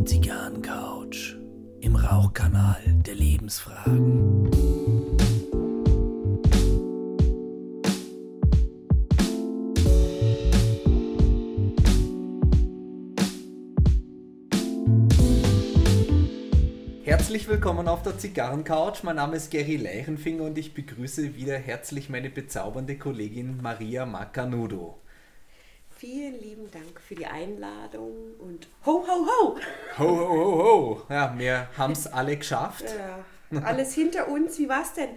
Die Zigarrencouch im Rauchkanal der Lebensfragen. Herzlich willkommen auf der Zigarrencouch. Mein Name ist Gary Leichenfinger und ich begrüße wieder herzlich meine bezaubernde Kollegin Maria Macanudo. Vielen lieben Dank für die Einladung und ho, ho, ho! Ho, ho, ho, ho! Ja, wir haben es alle geschafft. Ja, alles hinter uns. Wie war's denn?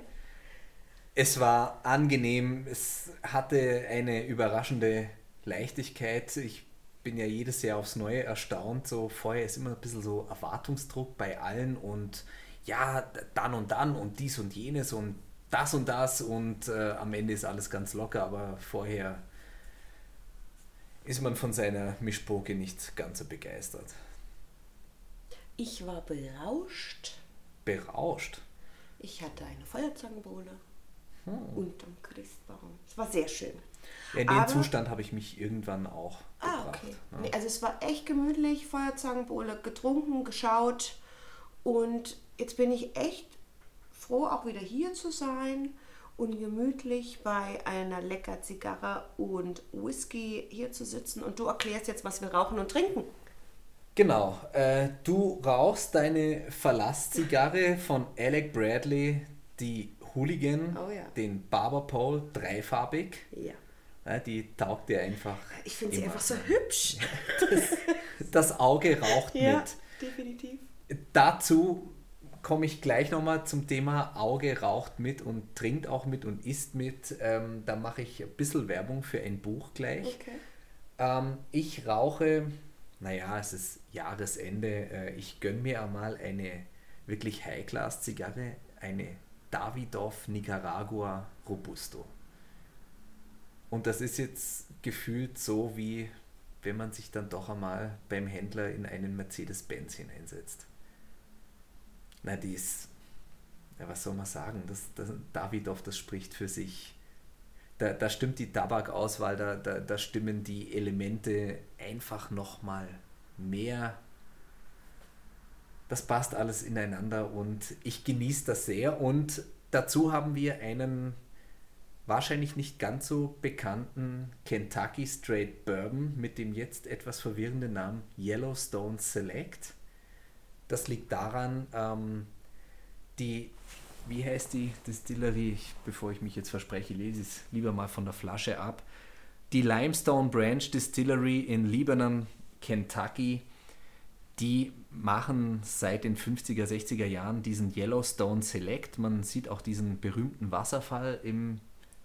Es war angenehm, es hatte eine überraschende Leichtigkeit. Ich bin ja jedes Jahr aufs Neue erstaunt. So vorher ist immer ein bisschen so Erwartungsdruck bei allen und ja, dann und dann und dies und jenes und das und das und äh, am Ende ist alles ganz locker, aber vorher ist man von seiner Mischpoke nicht ganz so begeistert. Ich war berauscht. Berauscht? Ich hatte eine Feuerzangenbowle Hm. unterm Christbaum. Es war sehr schön. Ja, in den Zustand habe ich mich irgendwann auch Ah, gebracht. okay. Nee, also es war echt gemütlich, Feuerzangenbowle getrunken, geschaut und jetzt bin ich echt froh, auch wieder hier zu sein und gemütlich bei einer lecker Zigarre und Whisky hier zu sitzen und du erklärst jetzt, was wir rauchen und trinken. Genau, äh, du rauchst deine Verlasszigarre von Alec Bradley, die Hooligan, Oh ja. den Barber Pole, dreifarbig. Ja. Ja, die taugt dir einfach. Ich finde sie einfach so hübsch. Das Auge raucht mit. definitiv. Dazu komme ich gleich nochmal zum Thema Auge raucht mit und trinkt auch mit und isst mit. Ähm, da mache ich ein bisschen Werbung für ein Buch gleich. Okay. Ähm, ich rauche, naja, es ist Jahresende. Äh, ich gönne mir einmal eine wirklich High-Class-Zigarre, eine Davidoff Nicaragua Robusto. Und das ist jetzt gefühlt so, wie wenn man sich dann doch einmal beim Händler in einen Mercedes-Benz hineinsetzt. Na, die ist, ja, was soll man sagen, das, das, Davidoff, das spricht für sich da, da stimmt die Tabakauswahl, da, da, da stimmen die Elemente einfach nochmal mehr. Das passt alles ineinander und ich genieße das sehr. Und dazu haben wir einen wahrscheinlich nicht ganz so bekannten Kentucky Straight Bourbon mit dem jetzt etwas verwirrenden Namen Yellowstone Select. Das liegt daran, ähm, die, wie heißt die Distillerie, ich, bevor ich mich jetzt verspreche, lese ich es lieber mal von der Flasche ab. Die Limestone Branch Distillery in Lebanon, Kentucky, die machen seit den 50er, 60er Jahren diesen Yellowstone Select. Man sieht auch diesen berühmten Wasserfall im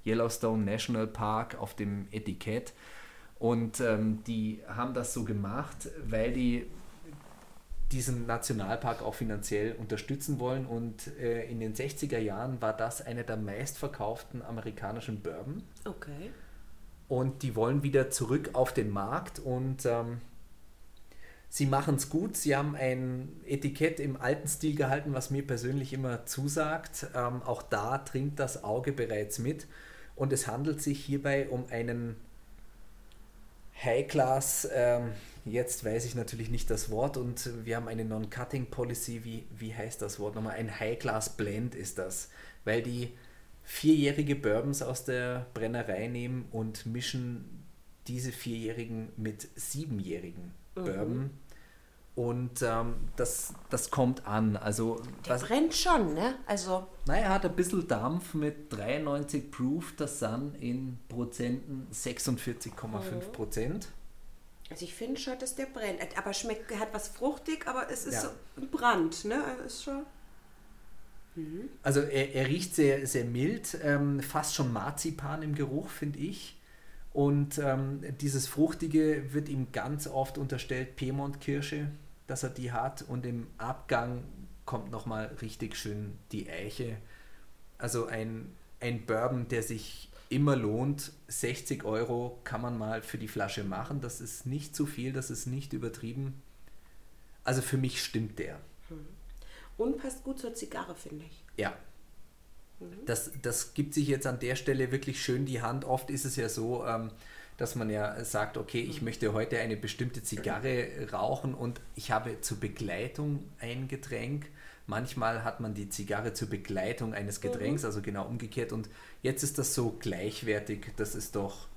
Yellowstone National Park auf dem Etikett. Und ähm, die haben das so gemacht, weil die diesen Nationalpark auch finanziell unterstützen wollen. Und äh, in den 60er Jahren war das einer der meistverkauften amerikanischen Bourbon. Okay. Und die wollen wieder zurück auf den Markt und ähm, sie machen es gut. Sie haben ein Etikett im alten Stil gehalten, was mir persönlich immer zusagt. Ähm, auch da trinkt das Auge bereits mit. Und es handelt sich hierbei um einen High-Class, ähm, jetzt weiß ich natürlich nicht das Wort und wir haben eine Non-Cutting Policy, wie, wie heißt das Wort nochmal? Ein High-Class Blend ist das, weil die vierjährige Bourbons aus der Brennerei nehmen und mischen diese vierjährigen mit siebenjährigen Bourbon. Und ähm, das, das kommt an. Also, Der brennt schon, ne? Also, naja, er hat ein bisschen Dampf mit 93 Proof, das Sun in Prozenten 46,5 Prozent. Also ich finde schon, dass der brennt. Aber schmeckt, er hat was fruchtig, aber es ist Ja. so ein Brand, ne? Also ist schon. Also er, er riecht sehr, sehr mild, ähm, fast schon Marzipan im Geruch, finde ich. Und ähm, dieses Fruchtige wird ihm ganz oft unterstellt, Piemont-Kirsche, dass er die hat. Und im Abgang kommt nochmal richtig schön die Eiche. Also ein, ein Bourbon, der sich immer lohnt. 60 Euro kann man mal für die Flasche machen. Das ist nicht zu viel, das ist nicht übertrieben. Also für mich stimmt der. Und passt gut zur Zigarre, finde ich. Ja. Das, das gibt sich jetzt an der Stelle wirklich schön die Hand. Oft ist es ja so, ähm, dass man ja sagt, okay, ich möchte heute eine bestimmte Zigarre rauchen und ich habe zur Begleitung ein Getränk. Manchmal hat man die Zigarre zur Begleitung eines Getränks, also genau umgekehrt. Und jetzt ist das so gleichwertig. Das ist doch.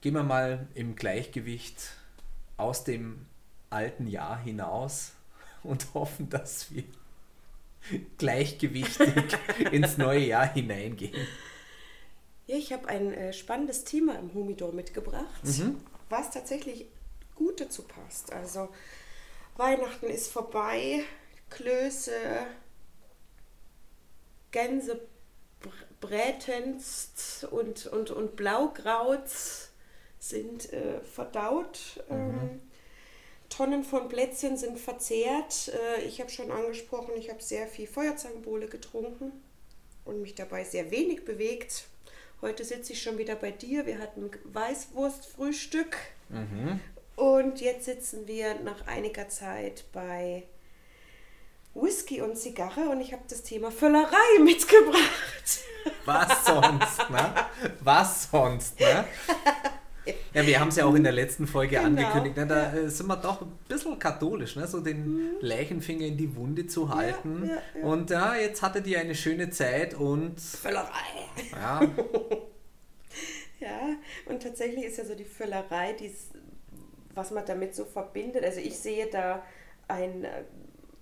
Gehen wir mal im Gleichgewicht aus dem alten Jahr hinaus und hoffen, dass wir gleichgewichtig ins neue Jahr hineingehen. Ja, ich habe ein äh, spannendes Thema im Humidor mitgebracht, was tatsächlich gut dazu passt. Also Weihnachten ist vorbei, Klöße, Gänse brätenst und, und, und Blaugrauts sind äh, verdaut. Ähm, Tonnen von Plätzchen sind verzehrt. Äh, ich habe schon angesprochen, ich habe sehr viel Feuerzangenbowle getrunken und mich dabei sehr wenig bewegt. Heute sitze ich schon wieder bei dir. Wir hatten Weißwurstfrühstück. Und jetzt sitzen wir nach einiger Zeit bei Whisky und Zigarre und ich habe das Thema Völlerei mitgebracht. Was sonst, ne? Was sonst, ne? Ja, wir haben es ja auch in der letzten Folge Genau, angekündigt, ne? da äh, sind wir doch ein bisschen katholisch, ne? so den Leichenfinger in die Wunde zu halten. Mhm. ja, ja. Und ja, jetzt hattet ihr eine schöne Zeit und Völlerei. ja, Ja, und tatsächlich ist ja so die Völlerei, dies, was man damit so verbindet. Also ich sehe da ein, äh,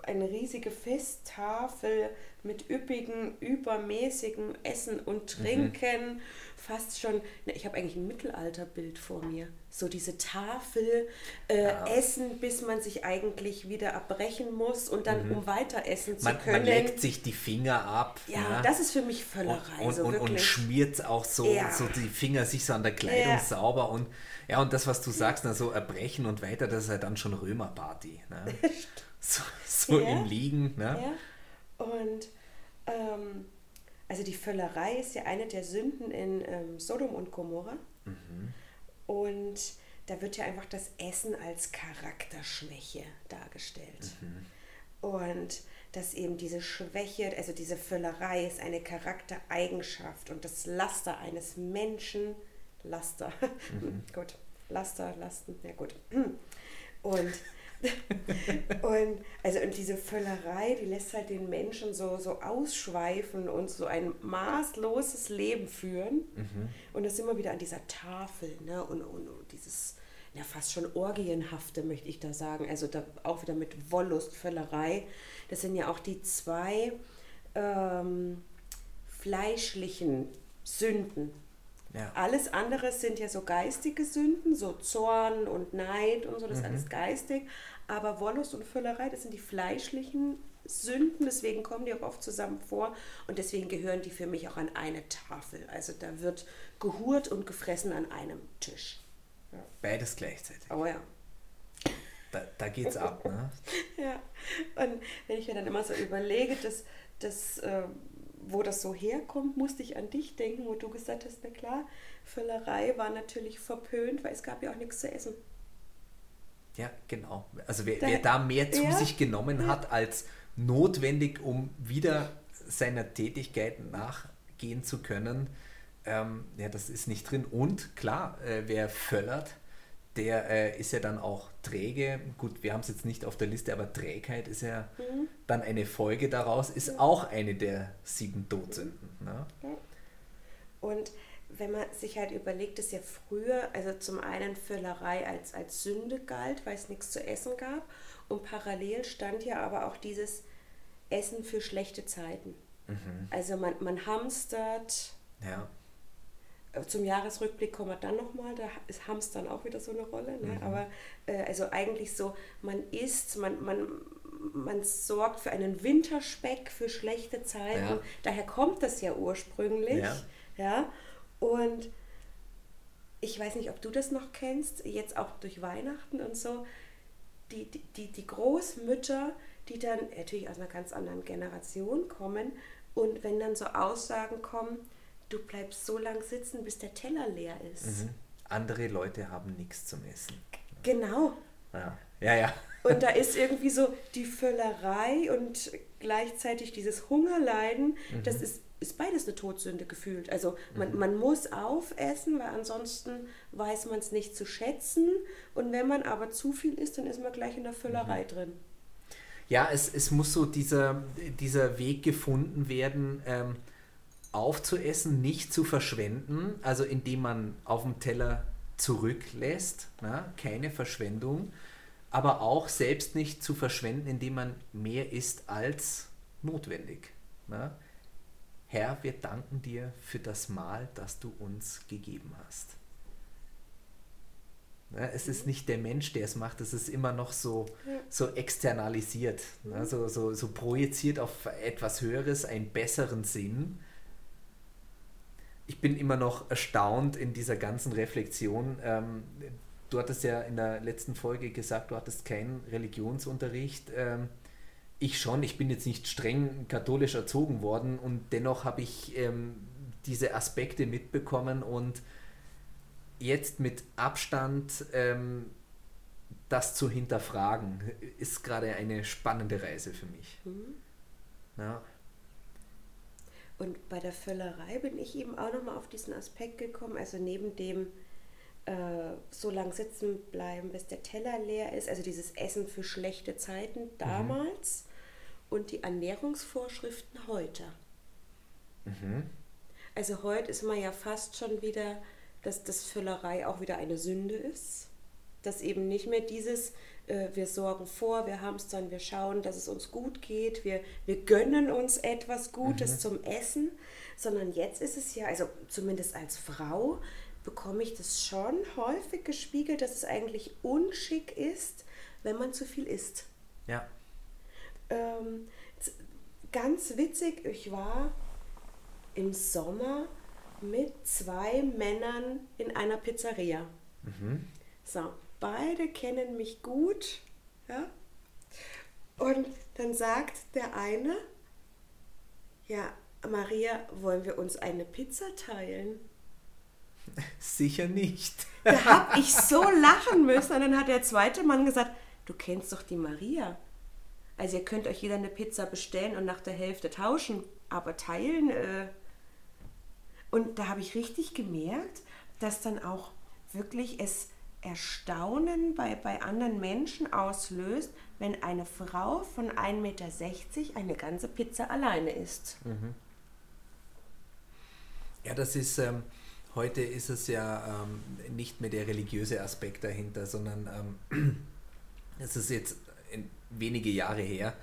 eine riesige Festtafel mit üppigen, übermäßigen Essen und Trinken. Fast schon, ne, ich habe eigentlich ein Mittelalterbild vor mir. So diese Tafel, äh, Essen, bis man sich eigentlich wieder erbrechen muss und dann, um weiter essen zu man, man können. leckt sich die Finger ab. ja, ne? das ist für mich Völlerei. und, so und, und schmiert auch so, Ja. so die Finger sich so an der Kleidung Ja. sauber und ja und das was du sagst, na, so erbrechen und weiter, das ist ja dann schon Römerparty. Ne? so so Ja. im Liegen. Ne? Ja, und ähm, also die Völlerei ist ja eine der Sünden in ähm, Sodom und Gomorra. Und da wird ja einfach das Essen als Charakterschwäche dargestellt. Und dass eben diese Schwäche, also diese Völlerei ist eine Charaktereigenschaft und das Laster eines Menschen, Laster, gut, Laster, Lasten, ja gut. Und und also und diese Völlerei, die lässt halt den Menschen so, so ausschweifen und so ein maßloses Leben führen. Und das immer wieder an dieser Tafel, ne? Und, und, und dieses, ja fast schon Orgienhafte, möchte ich da sagen. Also da auch wieder mit Wollust, Völlerei. Das sind ja auch die zwei ähm, fleischlichen Sünden. Ja. Alles andere sind ja so geistige Sünden, so Zorn und Neid und so, das ist alles geistig. Aber Wollust und Völlerei, das sind die fleischlichen Sünden, deswegen kommen die auch oft zusammen vor und deswegen gehören die für mich auch an eine Tafel. Also da wird gehurt und gefressen an einem Tisch. Beides gleichzeitig. Oh ja. Da, da geht's ab. Ne? Ja, und wenn ich mir dann immer so überlege, dass, dass, äh, wo das so herkommt, musste ich an dich denken, wo du gesagt hast, na klar, Völlerei war natürlich verpönt, weil es gab ja auch nichts zu essen. Ja, genau. Also wer, Da- wer da mehr zu ja, sich genommen hat als notwendig, um wieder seiner Tätigkeit nachgehen zu können, ähm, ja, das ist nicht drin. Und klar, äh, wer völlert, der äh, ist ja dann auch träge. Gut, wir haben es jetzt nicht auf der Liste, aber Trägheit ist ja Mhm. dann eine Folge daraus, ist auch eine der sieben Todsünden. Ne? Und wenn man sich halt überlegt, dass ja früher, also zum einen Völlerei als, als Sünde galt, weil es nichts zu essen gab und parallel stand ja aber auch dieses Essen für schlechte Zeiten. Also man, man hamstert, Ja. Äh, Zum Jahresrückblick kommen wir dann nochmal, da ist Hamstern auch wieder so eine Rolle. Ne? Aber äh, also eigentlich so, man isst, man, man, man sorgt für einen Winterspeck, für schlechte Zeiten. Ja. Daher kommt das ja ursprünglich. Ja. Ja? Und ich weiß nicht, ob du das noch kennst, jetzt auch durch Weihnachten und so, die, die, die, Großmütter, die dann natürlich aus einer ganz anderen Generation kommen und wenn dann so Aussagen kommen, du bleibst so lang sitzen, bis der Teller leer ist. Mhm. Andere Leute haben nichts zum Essen. Genau. Ja, ja. ja. Und da ist irgendwie so die Völlerei und gleichzeitig dieses Hungerleiden, das ist ist beides eine Todsünde gefühlt. Also man, mhm. man muss aufessen, weil ansonsten weiß man es nicht zu schätzen. Und wenn man aber zu viel isst, dann ist man gleich in der Füllerei mhm. drin. Ja, es, es muss so dieser, dieser Weg gefunden werden, ähm, aufzuessen, nicht zu verschwenden, also indem man auf dem Teller zurücklässt, na, keine Verschwendung, aber auch selbst nicht zu verschwenden, indem man mehr isst als notwendig. Na. Herr, wir danken dir für das Mahl, das du uns gegeben hast. Ja, es ist nicht der Mensch, der es macht, es ist immer noch so, so externalisiert, ne? so, so, so projiziert auf etwas Höheres, einen besseren Sinn. Ich bin immer noch erstaunt in dieser ganzen Reflexion. Ähm, du hattest ja in der letzten Folge gesagt, du hattest keinen Religionsunterricht. Ich schon, ich bin jetzt nicht streng katholisch erzogen worden und dennoch habe ich ähm, diese Aspekte mitbekommen und jetzt mit Abstand ähm, das zu hinterfragen, ist gerade eine spannende Reise für mich. Mhm. Ja. Und bei der Völlerei bin ich eben auch nochmal auf diesen Aspekt gekommen, also neben dem äh, so lang sitzen bleiben, bis der Teller leer ist, also dieses Essen für schlechte Zeiten damals mhm. Und die Ernährungsvorschriften heute. Mhm. Also heute ist man ja fast schon wieder dass das Füllerei auch wieder eine Sünde ist. Dass eben nicht mehr dieses, äh, wir sorgen vor, wir haben es dann, wir schauen, dass es uns gut geht, wir, wir gönnen uns etwas Gutes mhm. zum Essen, sondern jetzt ist es ja, also zumindest als Frau, bekomme ich das schon häufig gespiegelt, dass es eigentlich unschick ist, wenn man zu viel isst. Ja. Ähm, ganz witzig, ich war im Sommer mit zwei Männern in einer Pizzeria. Mhm. So, beide kennen mich gut. Ja? Und dann sagt der eine, ja, Maria, wollen wir uns eine Pizza teilen? Sicher nicht. Da habe ich so lachen müssen. Und dann hat der zweite Mann gesagt, du kennst doch die Maria. Also ihr könnt euch jeder eine Pizza bestellen und nach der Hälfte tauschen, aber teilen, äh, und da habe ich richtig gemerkt, dass dann auch wirklich es Erstaunen bei, bei anderen Menschen auslöst, wenn eine Frau von 1,60 Meter eine ganze Pizza alleine isst. Mhm. Ja, das ist, ähm, heute ist es ja ähm, nicht mehr der religiöse Aspekt dahinter, sondern ähm, es ist jetzt wenige Jahre her,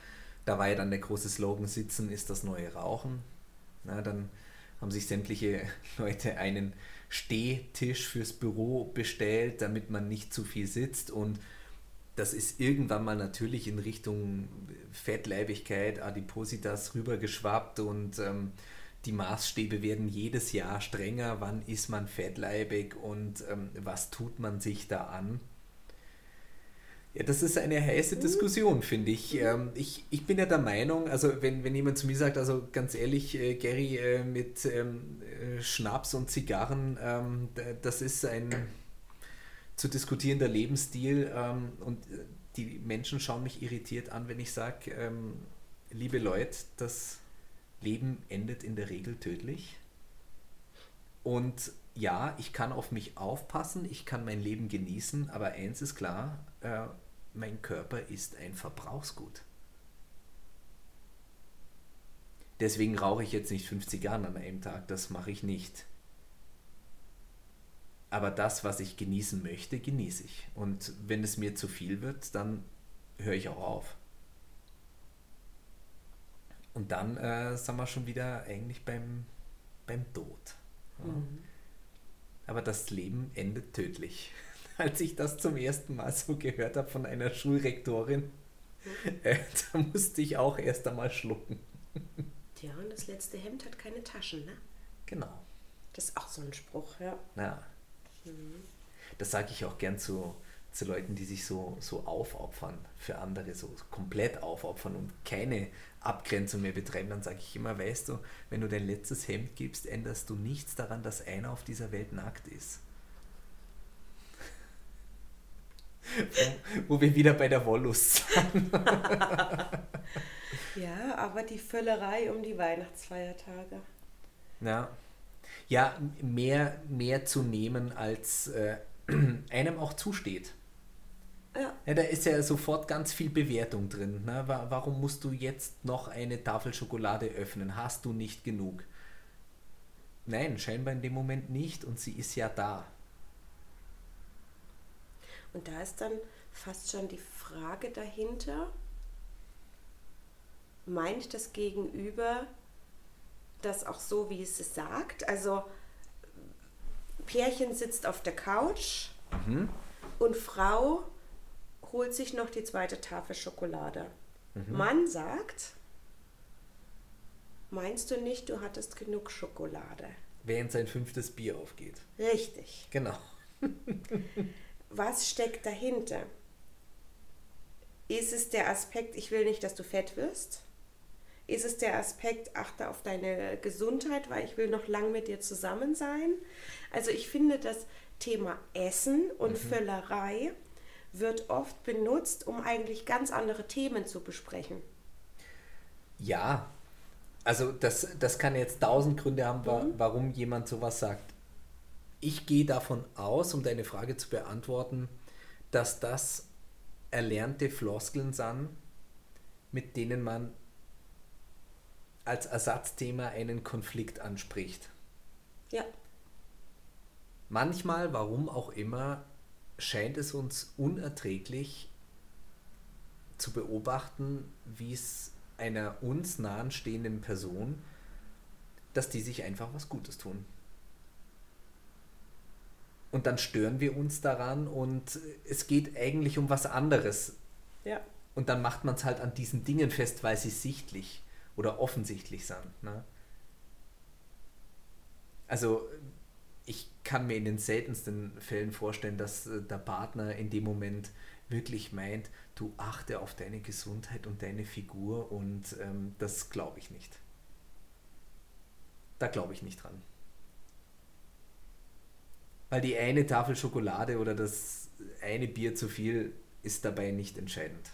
da war ja dann der große Slogan, Sitzen ist das neue Rauchen. Na, dann haben sich sämtliche Leute einen Stehtisch fürs Büro bestellt, damit man nicht zu viel sitzt und das ist irgendwann mal natürlich in Richtung Fettleibigkeit, Adipositas rübergeschwappt und ähm, die Maßstäbe werden jedes Jahr strenger. Wann ist man fettleibig und ähm, was tut man sich da an? Ja, das ist eine heiße mhm. Diskussion, finde ich. Mhm. Ähm, ich. Ich bin ja der Meinung, also wenn, wenn jemand zu mir sagt, also ganz ehrlich, äh, Gary, äh, mit ähm, äh, Schnaps und Zigarren, ähm, das ist ein zu diskutierender Lebensstil ähm, und äh, die Menschen schauen mich irritiert an, wenn ich sage, ähm, liebe Leute, das Leben endet in der Regel tödlich. Und ja, ich kann auf mich aufpassen, ich kann mein Leben genießen, aber eins ist klar, äh, mein Körper ist ein Verbrauchsgut. Deswegen rauche ich jetzt nicht 50 Jahre an einem Tag, das mache ich nicht. Aber das, was ich genießen möchte, genieße ich. Und wenn es mir zu viel wird, dann höre ich auch auf. Und dann äh, sind wir schon wieder eigentlich beim, beim Tod. Ja. Mhm. Aber das Leben endet tödlich als ich das zum ersten Mal so gehört habe von einer Schulrektorin, äh, da musste ich auch erst einmal schlucken. Ja, und das letzte Hemd hat keine Taschen, ne? Genau. Das ist auch so ein Spruch, ja. Ja. Mhm. Das sage ich auch gern zu, zu Leuten, die sich so, so aufopfern für andere, so komplett aufopfern und keine Abgrenzung mehr betreiben. Dann sage ich immer, weißt du, wenn du dein letztes Hemd gibst, änderst du nichts daran, dass einer auf dieser Welt nackt ist. Wo wir wieder bei der Wollust sind. ja, aber die Völlerei um die Weihnachtsfeiertage. Ja, ja mehr, mehr zu nehmen, als äh, einem auch zusteht. Ja. Ja, da ist ja sofort ganz viel Bewertung drin. Ne? Wa- Warum musst du jetzt noch eine Tafel Schokolade öffnen? Hast du nicht genug? Nein, scheinbar in dem Moment nicht und sie ist ja da. Und da ist dann fast schon die Frage dahinter, meint das Gegenüber das auch so, wie es es sagt? Also Pärchen sitzt auf der Couch und Frau holt sich noch die zweite Tafel Schokolade. Mann sagt, meinst du nicht, du hattest genug Schokolade? Während sein fünftes Bier aufgeht. Richtig. Genau. Was steckt dahinter? Ist es der Aspekt, ich will nicht, dass du fett wirst? Ist es der Aspekt, achte auf deine Gesundheit, weil ich will noch lang mit dir zusammen sein? Also ich finde, das Thema Essen und Völlerei wird oft benutzt, um eigentlich ganz andere Themen zu besprechen. Ja, also das, das kann jetzt tausend Gründe haben, wa warum jemand sowas sagt. Ich gehe davon aus, um deine Frage zu beantworten, dass das erlernte Floskeln sind, mit denen man als Ersatzthema einen Konflikt anspricht. Ja, Manchmal, warum auch immer, scheint es uns unerträglich zu beobachten, wie es einer uns nahen stehenden Person, dass die sich einfach was Gutes tun. Und dann stören wir uns daran und es geht eigentlich um was anderes. ja. Und dann macht man es halt an diesen Dingen fest, weil sie sichtlich oder offensichtlich sind. Ne? Also ich kann mir in den seltensten Fällen vorstellen, dass äh, der Partner in dem Moment wirklich meint, du achte auf deine Gesundheit und deine Figur und ähm, das glaube ich nicht. Da glaube ich nicht dran. Weil die eine Tafel Schokolade oder das eine Bier zu viel ist dabei nicht entscheidend.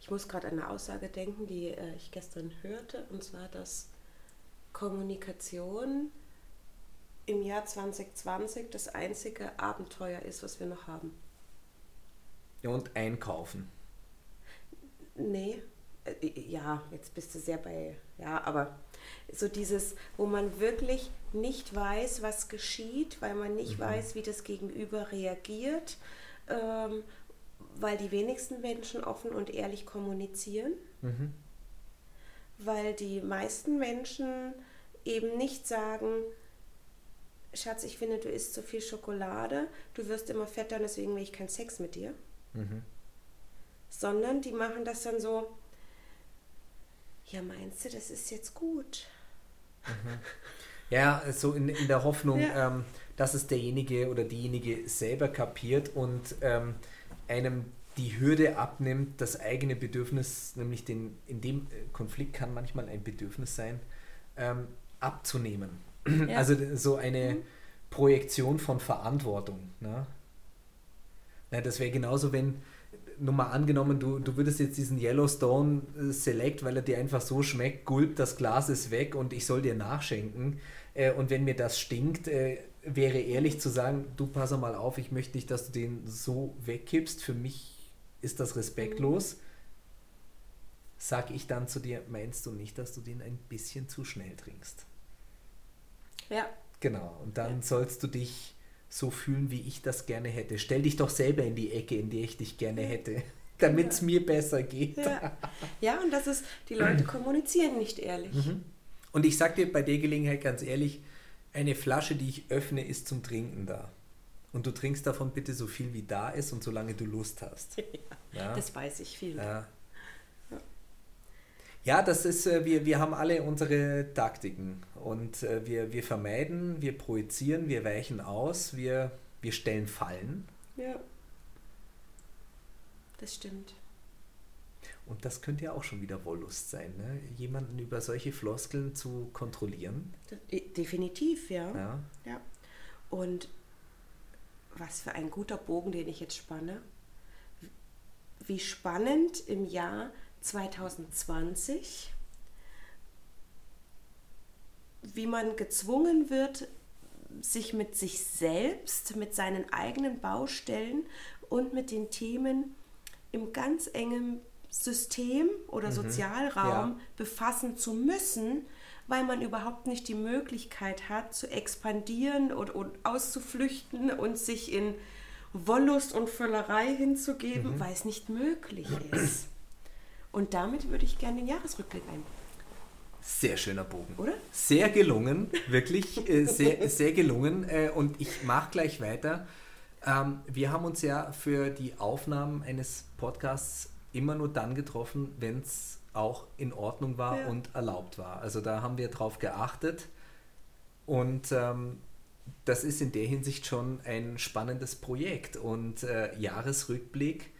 Ich muss gerade an eine Aussage denken, die äh, ich gestern hörte, und zwar, dass Kommunikation im Jahr 2020 das einzige Abenteuer ist, was wir noch haben. Ja, und einkaufen. Nee, ja, jetzt bist du sehr bei, ja, aber so dieses, wo man wirklich nicht weiß, was geschieht, weil man nicht weiß, wie das Gegenüber reagiert, ähm, weil die wenigsten Menschen offen und ehrlich kommunizieren, weil die meisten Menschen eben nicht sagen, Schatz, ich finde, du isst zu viel Schokolade, du wirst immer fetter, deswegen will ich keinen Sex mit dir. Sondern die machen das dann so, ja, meinst du, das ist jetzt gut? Ja, so in, in der Hoffnung, Ja. ähm, dass es derjenige oder diejenige selber kapiert und ähm, einem die Hürde abnimmt, das eigene Bedürfnis, nämlich den, in dem äh, Konflikt kann manchmal ein Bedürfnis sein, ähm, abzunehmen. Ja. Also so eine Projektion von Verantwortung. Ne? Na, das wäre genauso, wenn, nur mal angenommen, du, du würdest jetzt diesen Yellowstone äh, Select, weil er dir einfach so schmeckt, gulp, das Glas ist weg und ich soll dir nachschenken. Äh, und wenn mir das stinkt, äh, wäre ehrlich zu sagen, du pass mal auf, ich möchte nicht, dass du den so wegkippst. Für mich ist das respektlos. Sag ich dann zu dir, meinst du nicht, dass du den ein bisschen zu schnell trinkst? Ja, Genau, und dann Ja. sollst du dich so fühlen, wie ich das gerne hätte. Stell dich doch selber in die Ecke, in die ich dich gerne hätte, damit es mir besser geht. ja. ja, und das ist, die Leute kommunizieren nicht ehrlich. Und ich sag dir bei der Gelegenheit ganz ehrlich, eine Flasche, die ich öffne, ist zum Trinken da. Und du trinkst davon bitte so viel, wie da ist und solange du Lust hast. Ja? Das weiß ich viel. Ja. Ja, das ist, äh, wir, wir haben alle unsere Taktiken und äh, wir, wir vermeiden, wir projizieren, wir weichen aus, wir, wir stellen Fallen Ja. Das stimmt. und das könnte ja auch schon wieder Wollust sein, ne? jemanden über solche Floskeln zu kontrollieren. Definitiv, ja. Ja. ja. Und was für ein guter Bogen, den ich jetzt spanne. wie spannend im Jahr 2020, wie man gezwungen wird, sich mit sich selbst, mit seinen eigenen Baustellen und mit den Themen im ganz engen System oder Sozialraum Ja. befassen zu müssen, weil man überhaupt nicht die Möglichkeit hat, zu expandieren und, und auszuflüchten und sich in Wollust und Völlerei hinzugeben, weil es nicht möglich ist. Und damit würde ich gerne den Jahresrückblick ein. Sehr schöner Bogen. Oder? Sehr gelungen, wirklich äh, sehr, sehr gelungen. Äh, und ich mache gleich weiter. Ähm, wir haben uns ja für die Aufnahmen eines Podcasts immer nur dann getroffen, wenn es auch in Ordnung war Ja. und erlaubt war. Also da haben wir drauf geachtet. Und ähm, das ist in der Hinsicht schon ein spannendes Projekt. Und äh, Jahresrückblick,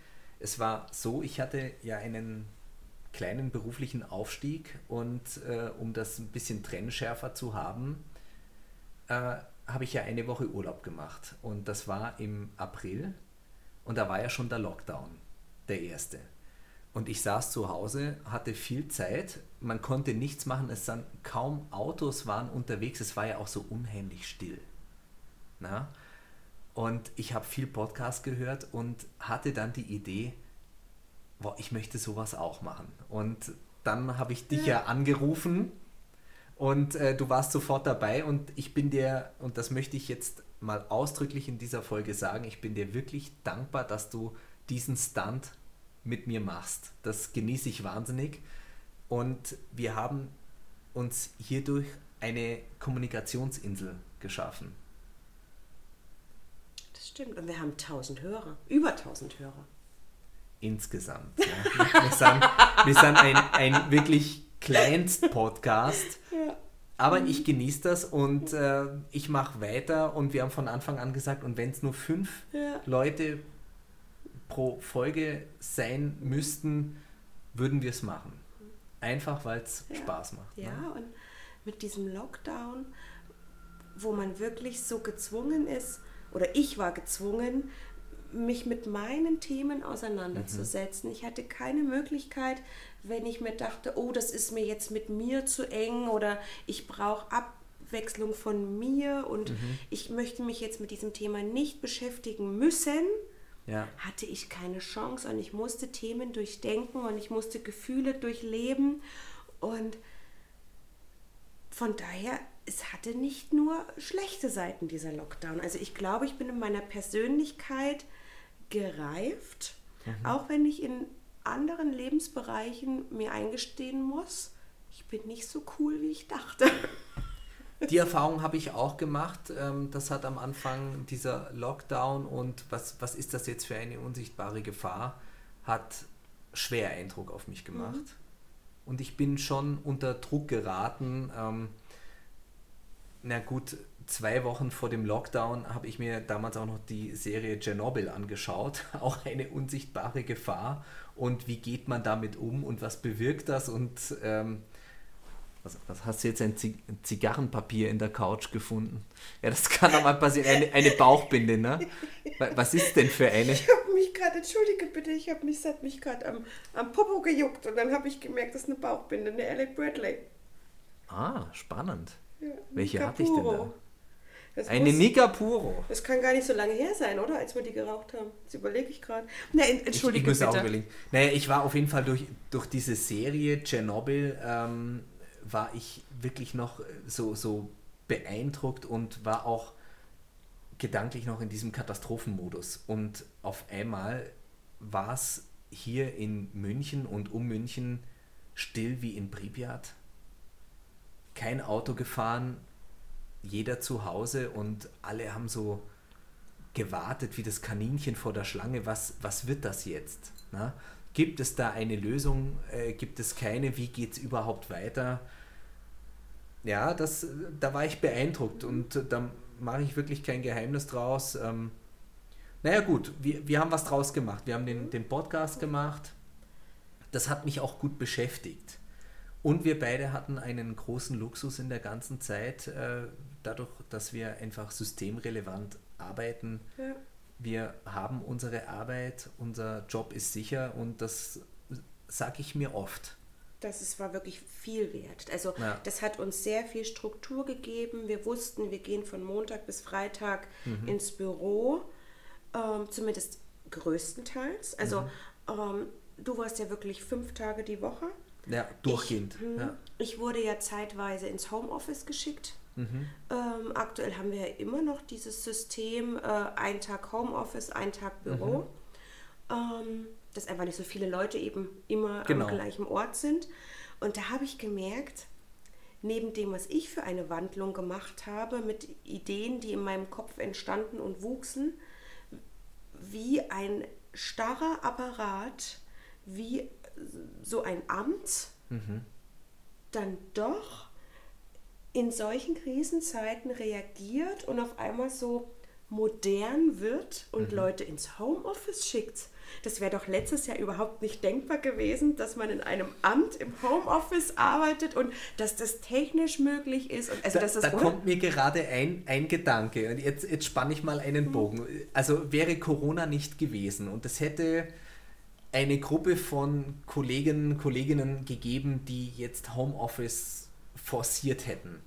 es war so, ich hatte ja einen kleinen beruflichen Aufstieg und äh, um das ein bisschen trennschärfer zu haben, äh, habe ich ja eine Woche Urlaub gemacht. Und das war im April und da war ja schon der Lockdown, der erste. Und ich saß zu Hause, hatte viel Zeit, man konnte nichts machen, es waren kaum Autos waren unterwegs, es war ja auch so unheimlich still. Na? Und ich habe viel Podcast gehört und hatte dann die Idee, boah, ich möchte sowas auch machen. Und dann habe ich dich ja, angerufen und äh, du warst sofort dabei und ich bin dir, und das möchte ich jetzt mal ausdrücklich in dieser Folge sagen, ich bin dir wirklich dankbar, dass du diesen Stunt mit mir machst. Das genieße ich wahnsinnig. Und wir haben uns hierdurch eine Kommunikationsinsel geschaffen. Das stimmt. Und wir haben 1000 Hörer. Über 1000 Hörer. Insgesamt. Ja. Wir sind, wir sind ein, ein wirklich Kleinst-Podcast, aber ich genieße das und äh, ich mache weiter und wir haben von Anfang an gesagt, und wenn es nur fünf Ja. Leute pro Folge sein müssten, würden wir es machen. Einfach, weil es Ja. Spaß macht. Ja, Ne? und mit diesem Lockdown, wo man wirklich so gezwungen ist, oder ich war gezwungen, mich mit meinen Themen auseinanderzusetzen. Ich hatte keine Möglichkeit, wenn ich mir dachte, oh, das ist mir jetzt mit mir zu eng oder ich brauche Abwechslung von mir und ich möchte mich jetzt mit diesem Thema nicht beschäftigen müssen, Ja. hatte ich keine Chance und ich musste Themen durchdenken und ich musste Gefühle durchleben und von daher, es hatte nicht nur schlechte Seiten dieser Lockdown. Also ich glaube, ich bin in meiner Persönlichkeit gereift, auch wenn ich in anderen Lebensbereichen mir eingestehen muss, ich bin nicht so cool, wie ich dachte. Die Erfahrung habe ich auch gemacht. Ähm, Das hat am Anfang dieser Lockdown und was, was ist das jetzt für eine unsichtbare Gefahr, hat schwer Eindruck auf mich gemacht. Und ich bin schon unter Druck geraten. Ähm, na gut, zwei Wochen vor dem Lockdown habe ich mir damals auch noch die Serie Tschernobyl angeschaut. Auch eine unsichtbare Gefahr. Und wie geht man damit um und was bewirkt das? Und ähm, was, was hast du jetzt ein, Zig ein Zigarrenpapier in der Couch gefunden? Ja, das kann doch mal passieren. Eine, eine Bauchbinde, ne? Wa- Was ist denn für eine? Ich habe mich gerade, entschuldige bitte, ich habe mich, es hat mich gerade am, am Popo gejuckt und dann habe ich gemerkt, das ist eine Bauchbinde, eine Alec Bradley. Ah, spannend. Ja, Welche Nika hatte ich denn da? Das Eine muss- Nika Puro. Das kann gar nicht so lange her sein, oder? Als wir die geraucht haben. Das überlege ich gerade. Nein, Ich, entschuldige ich auch bitte. überlegen. Naja, ich war auf jeden Fall durch, durch diese Serie Tschernobyl, ähm, war ich wirklich noch so, so beeindruckt und war auch gedanklich noch in diesem Katastrophenmodus. Und auf einmal war es hier in München und um München still wie in Pripyat. Kein Auto gefahren, jeder zu Hause und alle haben so gewartet wie das Kaninchen vor der Schlange. Was, was wird das jetzt? Na? Gibt es da eine Lösung? Äh, gibt es keine? Wie geht es überhaupt weiter? Ja, das, da war ich beeindruckt und da mache ich wirklich kein Geheimnis draus. Ähm, naja gut, wir, wir haben was draus gemacht. Wir haben den, den Podcast gemacht. Das hat mich auch gut beschäftigt. Und wir beide hatten einen großen Luxus in der ganzen Zeit, äh, dadurch, dass wir einfach systemrelevant arbeiten, Ja. wir haben unsere Arbeit, unser Job ist sicher und das sage ich mir oft. Das ist, war wirklich viel wert. Also Ja. das hat uns sehr viel Struktur gegeben. Wir wussten, wir gehen von Montag bis Freitag Mhm. ins Büro, ähm, zumindest größtenteils. Also Mhm. ähm, du warst ja wirklich fünf Tage die Woche. Ja, durchgehend. Ich, hm, ja. ich wurde ja zeitweise ins Homeoffice geschickt. Mhm. Ähm, aktuell haben wir ja immer noch dieses System, äh, ein Tag Homeoffice, ein Tag Büro. Ähm, dass einfach nicht so viele Leute eben immer Genau. am gleichen Ort sind. Und da habe ich gemerkt, neben dem, was ich für eine Wandlung gemacht habe, mit Ideen, die in meinem Kopf entstanden und wuchsen, wie ein starrer Apparat, wie so ein Amt, dann doch in solchen Krisenzeiten reagiert und auf einmal so modern wird und Leute ins Homeoffice schickt. Das wäre doch letztes Jahr überhaupt nicht denkbar gewesen, dass man in einem Amt im Homeoffice arbeitet und dass das technisch möglich ist. Und also Da, das ist da kommt mir gerade ein, ein Gedanke und jetzt, jetzt spanne ich mal einen Bogen. Also wäre Corona nicht gewesen und es hätte eine Gruppe von Kolleginnen Kolleginnen gegeben, die jetzt Homeoffice forciert hätten.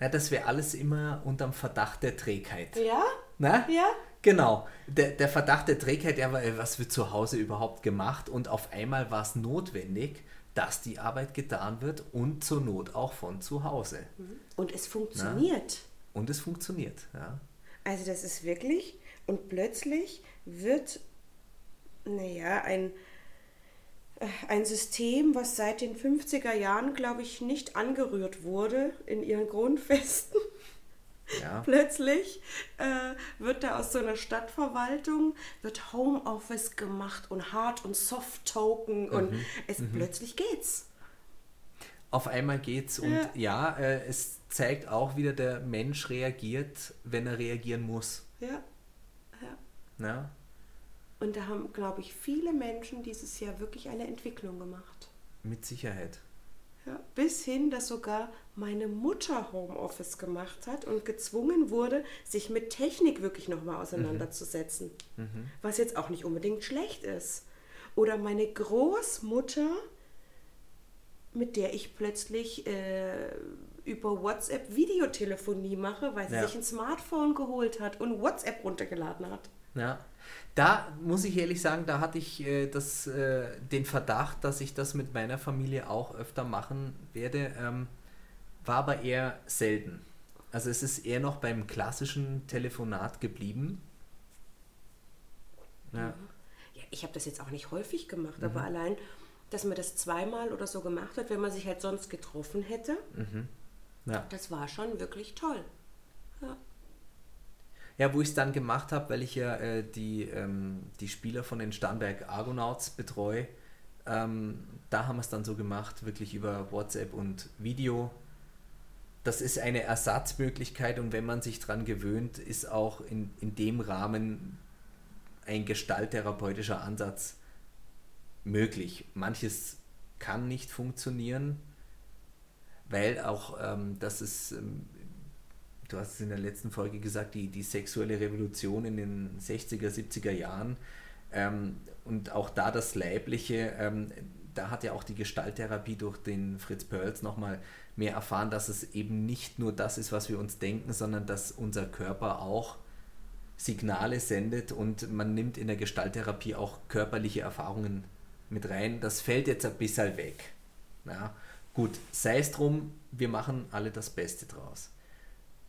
Na, das wäre alles immer unterm Verdacht der Trägheit. Ja? Na? Ja? Genau. Der, der Verdacht der Trägheit, äh, was wird zu Hause überhaupt gemacht? Und auf einmal war es notwendig, dass die Arbeit getan wird und zur Not auch von zu Hause. Und es funktioniert. Und es funktioniert. Ja. Also das ist wirklich, und plötzlich wird, naja, ein, ein System, was seit den 50er Jahren, glaube ich, nicht angerührt wurde in ihren Grundfesten. Ja. Plötzlich äh, wird da aus so einer Stadtverwaltung wird Homeoffice gemacht und Hard- und Soft-Token und es plötzlich geht's. Auf einmal geht's und Ja. ja, äh, es zeigt auch wieder, der Mensch reagiert, wenn er reagieren muss. Ja. ja. Ja. Und da haben, glaube ich, viele Menschen dieses Jahr wirklich eine Entwicklung gemacht. Mit Sicherheit. Ja, bis hin, dass sogar meine Mutter Homeoffice gemacht hat und gezwungen wurde, sich mit Technik wirklich nochmal auseinanderzusetzen. Was jetzt auch nicht unbedingt schlecht ist. Oder meine Großmutter, mit der ich plötzlich äh, über WhatsApp Videotelefonie mache, weil sie Ja. sich ein Smartphone geholt hat und WhatsApp runtergeladen hat. Ja, da muss ich ehrlich sagen, da hatte ich äh, das, äh, den Verdacht, dass ich das mit meiner Familie auch öfter machen werde, ähm, war aber eher selten. Also es ist eher noch beim klassischen Telefonat geblieben. Ja, Ja, ich habe das jetzt auch nicht häufig gemacht, aber allein, dass man das zweimal oder so gemacht hat, wenn man sich halt sonst getroffen hätte, ja. das war schon wirklich toll. Ja. wo ich es dann gemacht habe, weil ich ja äh, die, ähm, die Spieler von den Starnberg Argonauts betreue, ähm, da haben wir es dann so gemacht, wirklich über WhatsApp und Video. Das ist eine Ersatzmöglichkeit und wenn man sich dran gewöhnt, ist auch in, in dem Rahmen ein gestalttherapeutischer Ansatz möglich. Manches kann nicht funktionieren, weil auch ähm, das ist, ähm, du hast es in der letzten Folge gesagt, die, die sexuelle Revolution in den 60er, 70er Jahren ähm, und auch da das Leibliche, ähm, da hat ja auch die Gestalttherapie durch den Fritz Perls nochmal mehr erfahren, dass es eben nicht nur das ist, was wir uns denken, sondern dass unser Körper auch Signale sendet und man nimmt in der Gestalttherapie auch körperliche Erfahrungen mit rein. Das fällt jetzt ein bisschen weg. Ja, gut, sei es drum, wir machen alle das Beste draus.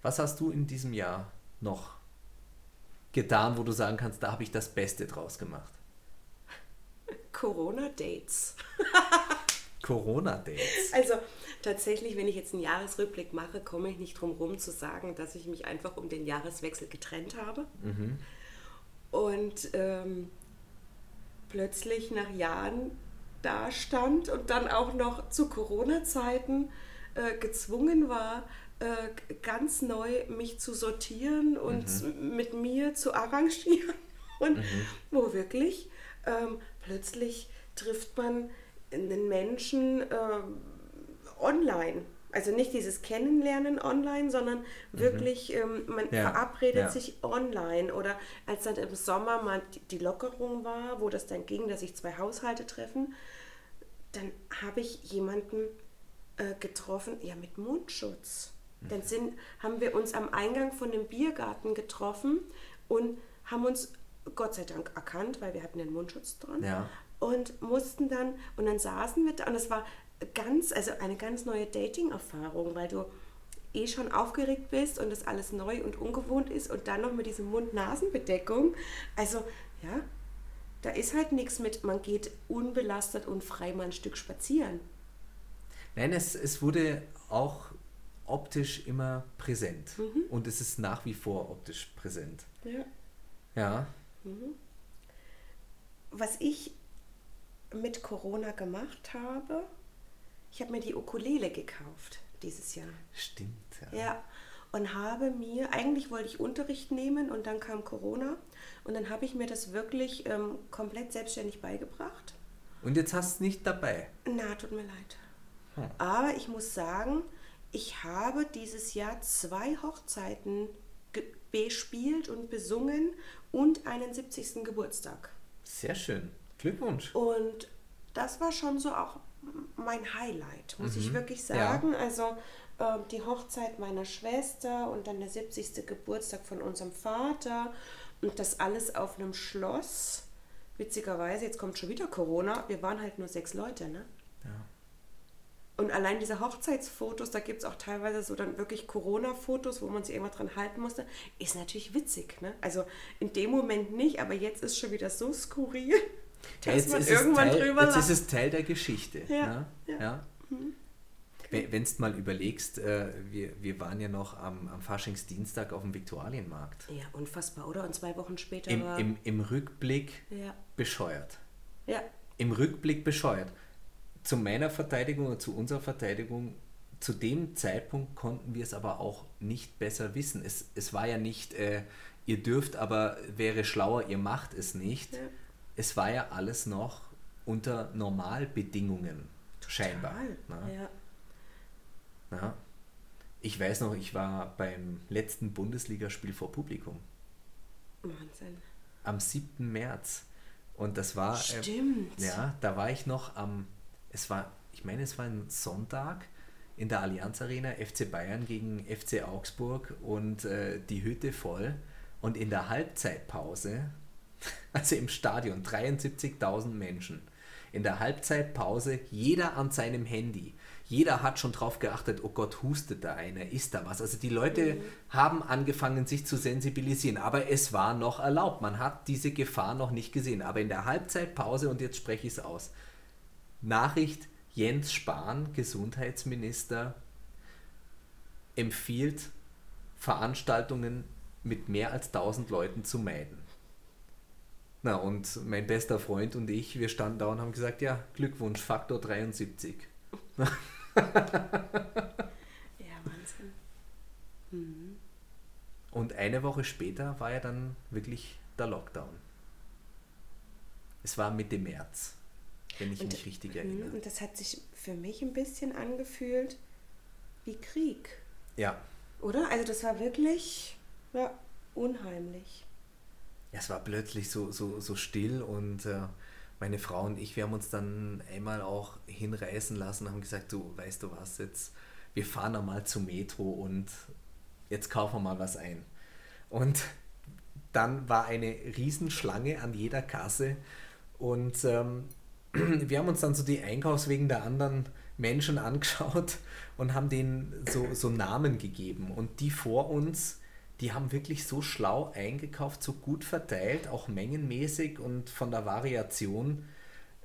Was hast du in diesem Jahr noch getan, wo du sagen kannst, da habe ich das Beste draus gemacht? Corona-Dates. Corona-Dates. Also tatsächlich, wenn ich jetzt einen Jahresrückblick mache, komme ich nicht drum rum zu sagen, dass ich mich einfach um den Jahreswechsel getrennt habe. Und ähm, plötzlich nach Jahren da stand und dann auch noch zu Corona-Zeiten äh, gezwungen war, äh, ganz neu mich zu sortieren und mit mir zu arrangieren. Und wo wirklich ähm, plötzlich trifft man einen Menschen ähm, online Also nicht dieses Kennenlernen online, sondern wirklich, ähm, man Ja, verabredet ja. sich online. Oder als dann im Sommer mal die, die Lockerung war, wo das dann ging, dass sich zwei Haushalte treffen, dann habe ich jemanden äh, getroffen, ja, mit Mundschutz. Dann sind, haben wir uns am Eingang von dem Biergarten getroffen und haben uns Gott sei Dank erkannt, weil wir hatten den Mundschutz dran. Ja. Und mussten dann, und dann saßen wir da und es war ganz, also eine ganz neue Dating-Erfahrung, weil du eh schon aufgeregt bist und das alles neu und ungewohnt ist und dann noch mit dieser Mund-Nasen-Bedeckung. Also, ja, da ist halt nichts mit, man geht unbelastet und frei mal ein Stück spazieren. Nein, es, es wurde auch optisch immer präsent. Und es ist nach wie vor optisch präsent. Ja. Ja. Was ich mit Corona gemacht habe, ich habe mir die Ukulele gekauft dieses Jahr. Stimmt. Ja. Ja, und habe mir, eigentlich wollte ich Unterricht nehmen und dann kam Corona und dann habe ich mir das wirklich ähm, komplett selbstständig beigebracht. Und jetzt hast du es nicht dabei. Na, tut mir leid. Hm. Aber ich muss sagen, ich habe dieses Jahr zwei Hochzeiten bespielt und besungen und einen 70. Geburtstag. Sehr schön. Glückwunsch. Und das war schon so auch mein Highlight, muss ich wirklich Mhm. Ja. sagen. Also ähm, die Hochzeit meiner Schwester und dann der 70. Geburtstag von unserem Vater und das alles auf einem Schloss. Witzigerweise, jetzt kommt schon wieder Corona, wir waren halt nur sechs Leute, ne? Und allein diese Hochzeitsfotos, da gibt es auch teilweise so dann wirklich Corona-Fotos, wo man sich irgendwas dran halten musste, ist natürlich witzig. Ne? Also in dem Moment nicht, aber jetzt ist schon wieder so skurril, dass jetzt man ist es irgendwann Teil, drüber Jetzt ist lacht. es Teil der Geschichte. Ja, ne? ja. ja. Wenn du mal überlegst, äh, wir, wir waren ja noch am, am Faschingsdienstag auf dem Viktualienmarkt. Ja, unfassbar, oder? Und zwei Wochen später Im, war... im, Im Rückblick ja, bescheuert. ja, Im Rückblick bescheuert. Zu meiner Verteidigung oder zu unserer Verteidigung, zu dem Zeitpunkt konnten wir es aber auch nicht besser wissen. Es, es war ja nicht, äh, ihr dürft, aber wäre schlauer, ihr macht es nicht. Ja. Es war ja alles noch unter Normalbedingungen, scheinbar. total. ne? Ja. Ja. Ich weiß noch, ich war beim letzten Bundesligaspiel vor Publikum Wahnsinn. am 7. März. Und das war. äh, Stimmt. ja, da war ich noch am. Es war, ich meine, es war ein Sonntag in der Allianz Arena, FC Bayern gegen FC Augsburg und äh, die Hütte voll. Und in der Halbzeitpause, also im Stadion, 73.000 Menschen. In der Halbzeitpause jeder an seinem Handy. Jeder hat schon drauf geachtet, oh Gott, hustet da einer, ist da was. Also die Leute haben angefangen, sich zu sensibilisieren, aber es war noch erlaubt. Man hat diese Gefahr noch nicht gesehen. Aber in der Halbzeitpause, und jetzt spreche ich es aus, Nachricht, Jens Spahn, Gesundheitsminister, empfiehlt, Veranstaltungen mit mehr als 1000 Leuten zu meiden. Na, und mein bester Freund und ich, wir standen da und haben gesagt, ja, Glückwunsch, Faktor 73. Ja, Wahnsinn. Und eine Woche später war ja dann wirklich der Lockdown. Es war Mitte März, wenn ich mich richtig Mhm, erinnere. Und das hat sich für mich ein bisschen angefühlt wie Krieg, Ja, oder? Also das war wirklich ja, unheimlich. Ja, es war plötzlich so, so, so still und äh, meine Frau und ich, wir haben uns dann einmal auch hinreißen lassen, haben gesagt, du weißt du was, jetzt wir fahren einmal zum Metro und jetzt kaufen wir mal was ein. Und dann war eine Riesenschlange an jeder Kasse und ähm, wir haben uns dann so die Einkaufswegen der anderen Menschen angeschaut und haben denen so, so Namen gegeben. Und die vor uns, die haben wirklich so schlau eingekauft, so gut verteilt, auch mengenmäßig und von der Variation.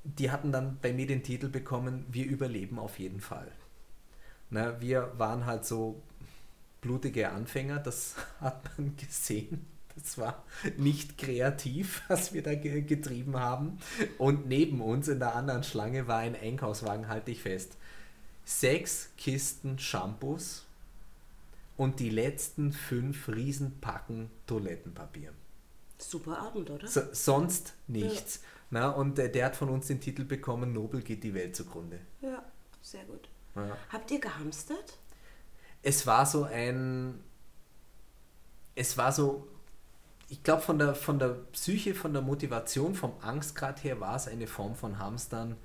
Die hatten dann bei mir den Titel bekommen, wir überleben auf jeden Fall. Na, wir waren halt so blutige Anfänger, das hat man gesehen. Das war nicht kreativ, was wir da ge getrieben haben. Und neben uns in der anderen Schlange war ein Einkaufswagen, halte ich fest. Sechs Kisten Shampoos und die letzten fünf Riesenpacken Toilettenpapier. Super Abend, oder? So, sonst nichts. Na, und äh, der hat von uns den Titel bekommen, Nobel geht die Welt zugrunde. Ja, sehr gut. Ja. Habt ihr gehamstert? Es war so ein. Es war so. Ich glaube, von der, von der Psyche, von der Motivation, vom Angstgrad her war es eine Form von Hamstern.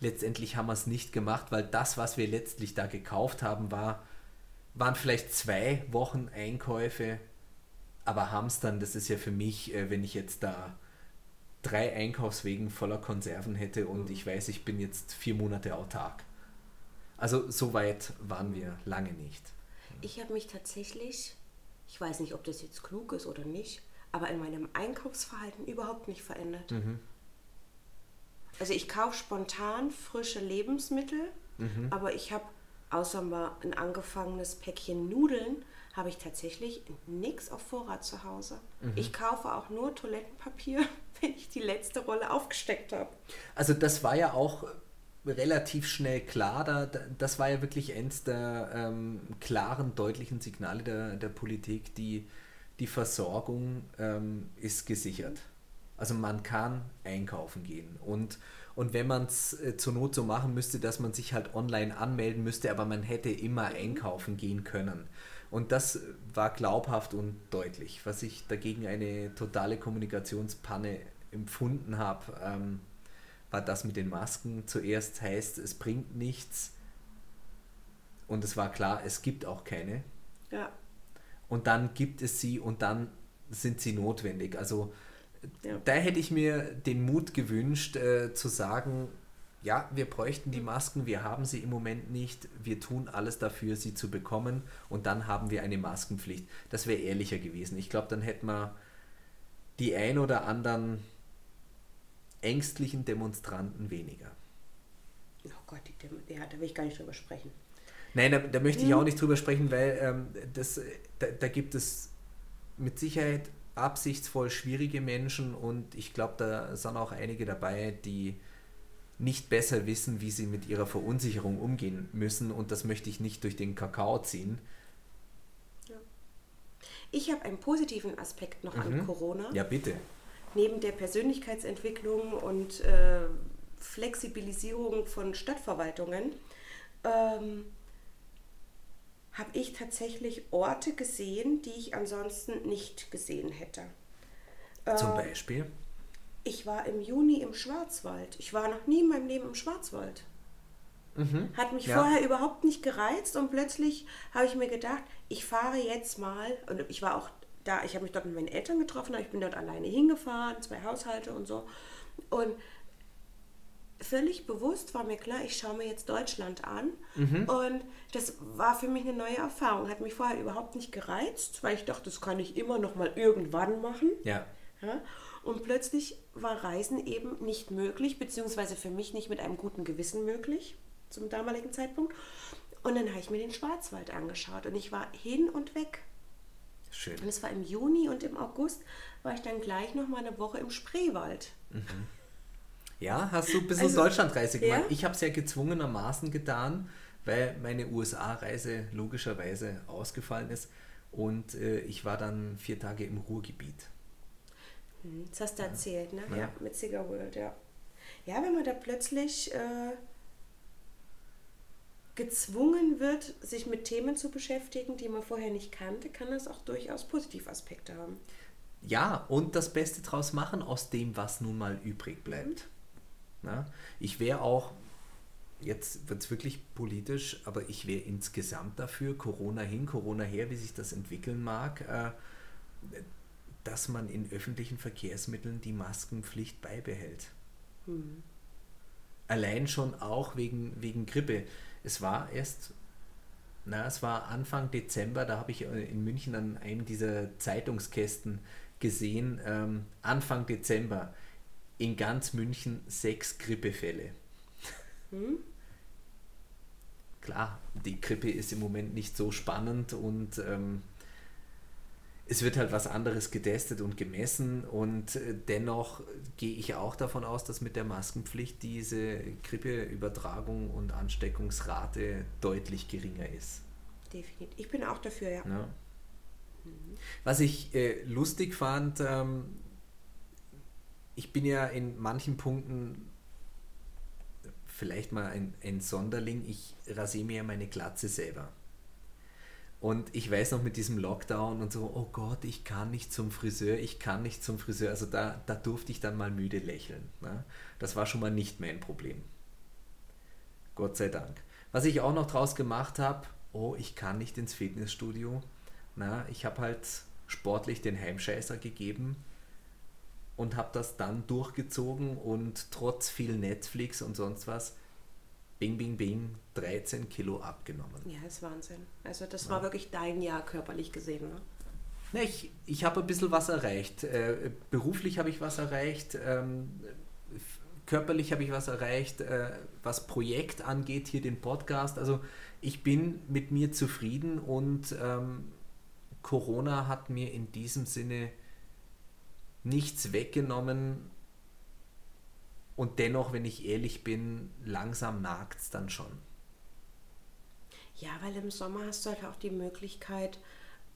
Letztendlich haben wir es nicht gemacht, weil das, was wir letztlich da gekauft haben, war, waren vielleicht zwei Wochen Einkäufe. Aber Hamstern, das ist ja für mich, äh, wenn ich jetzt da drei Einkaufswegen voller Konserven hätte und ich weiß, ich bin jetzt vier Monate autark. Also so weit waren wir lange nicht. Ich habe mich tatsächlich, ich weiß nicht, ob das jetzt klug ist oder nicht, aber in meinem Einkaufsverhalten überhaupt nicht verändert. Also ich kaufe spontan frische Lebensmittel, aber ich habe außer mal ein angefangenes Päckchen Nudeln, habe ich tatsächlich nichts auf Vorrat zu Hause. Ich kaufe auch nur Toilettenpapier, wenn ich die letzte Rolle aufgesteckt habe. Also das war ja auch relativ schnell klar, da- das war ja wirklich eins der ähm, klaren, deutlichen Signale der, der Politik, die, die Versorgung ähm, ist gesichert. Also man kann einkaufen gehen und, und wenn man es äh, zur Not so machen müsste, dass man sich halt online anmelden müsste, aber man hätte immer einkaufen gehen können. Und das war glaubhaft und deutlich. Was ich dagegen eine totale Kommunikationspanne empfunden habe, ähm, war das mit den Masken. Zuerst heißt, es bringt nichts. Und es war klar, es gibt auch keine. Ja, Und dann gibt es sie und dann sind sie notwendig. Also Ja. da hätte ich mir den Mut gewünscht, äh, zu sagen, ja, wir bräuchten die Masken, wir haben sie im Moment nicht, wir tun alles dafür, sie zu bekommen und dann haben wir eine Maskenpflicht. Das wäre ehrlicher gewesen. Ich glaube, dann hätten wir die ein oder anderen ängstlichen Demonstranten weniger. oh Gott, die, Dem- ja, da will ich gar nicht drüber sprechen. Nein, da, da möchte ich auch nicht drüber sprechen, weil ähm, das, da, da gibt es mit Sicherheit absichtsvoll schwierige Menschen und ich glaube, da sind auch einige dabei, die nicht besser wissen, wie sie mit ihrer Verunsicherung umgehen müssen und das möchte ich nicht durch den Kakao ziehen. Ich habe einen positiven Aspekt noch an Corona. Ja, bitte. Neben der Persönlichkeitsentwicklung und äh, Flexibilisierung von Stadtverwaltungen ähm, habe ich tatsächlich Orte gesehen, die ich ansonsten nicht gesehen hätte. Zum Ähm, Beispiel. Ich war im Juni im Schwarzwald. Ich war noch nie in meinem Leben im Schwarzwald. Hat mich Ja. vorher überhaupt nicht gereizt und plötzlich habe ich mir gedacht, ich fahre jetzt mal, und ich war auch da, ich habe mich dort mit meinen Eltern getroffen, aber ich bin dort alleine hingefahren, zwei Haushalte und so. Und völlig bewusst war mir klar, ich schaue mir jetzt Deutschland an. Und das war für mich eine neue Erfahrung. Hat mich vorher überhaupt nicht gereizt, weil ich dachte, das kann ich immer noch mal irgendwann machen. Ja. Ja? Und plötzlich war Reisen eben nicht möglich, beziehungsweise für mich nicht mit einem guten Gewissen möglich zum damaligen Zeitpunkt. Und dann habe ich mir den Schwarzwald angeschaut und ich war hin und weg. Schön. Und es war im Juni und im August war ich dann gleich noch mal eine Woche im Spreewald. Ja, hast du bisschen Also, Deutschlandreise gemacht? ja. Ich habe es ja gezwungenermaßen getan, weil meine USA-Reise logischerweise ausgefallen ist. Und äh, ich war dann vier Tage im Ruhrgebiet. Das hast du erzählt, ne? Ja. Ja, mit Cigar World, ja. Ja, wenn man da plötzlich äh, gezwungen wird, sich mit Themen zu beschäftigen, die man vorher nicht kannte, kann das auch durchaus Positivaspekte haben. Ja, und das Beste draus machen aus dem, was nun mal übrig bleibt. Na, ich wäre auch, jetzt wird es wirklich politisch, aber ich wäre insgesamt dafür, Corona hin, Corona her, wie sich das entwickeln mag, äh, dass man in öffentlichen Verkehrsmitteln die Maskenpflicht beibehält. Allein schon auch wegen, wegen Grippe. Es war erst, na, es war Anfang Dezember, da habe ich äh, in München an einem dieser Zeitungskästen gesehen, ähm, Anfang Dezember in ganz München sechs Grippefälle. Klar, die Grippe ist im Moment nicht so spannend und ähm, es wird halt was anderes getestet und gemessen und äh, dennoch gehe ich auch davon aus, dass mit der Maskenpflicht diese Grippeübertragung und Ansteckungsrate deutlich geringer ist. Definitiv. Ich bin auch dafür, ja. Ne? Was ich äh, lustig fand, ähm, ich bin ja in manchen Punkten vielleicht mal ein, ein Sonderling, ich rasiere mir meine Glatze selber. Und ich weiß noch mit diesem Lockdown und so, oh Gott, ich kann nicht zum Friseur, ich kann nicht zum Friseur. Also da, da durfte ich dann mal müde lächeln. Ne? Das war schon mal nicht mein Problem. Gott sei Dank. Was ich auch noch draus gemacht habe, oh, ich kann nicht ins Fitnessstudio. Na, ich habe halt sportlich den Heimscheißer gegeben und habe das dann durchgezogen und trotz viel Netflix und sonst was, bing, bing, bing, 13 Kilo abgenommen. Ja, ist Wahnsinn. Also das ja. war wirklich dein Jahr körperlich gesehen, ne? Ja, ich ich habe ein bisschen was erreicht. Äh, beruflich habe ich was erreicht. Ähm, körperlich habe ich was erreicht, äh, was Projekt angeht, hier den Podcast. Also ich bin mit mir zufrieden und ähm, Corona hat mir in diesem Sinne nichts weggenommen. Und dennoch, wenn ich ehrlich bin, langsam nagt es dann schon. Ja, weil im Sommer hast du halt auch die Möglichkeit,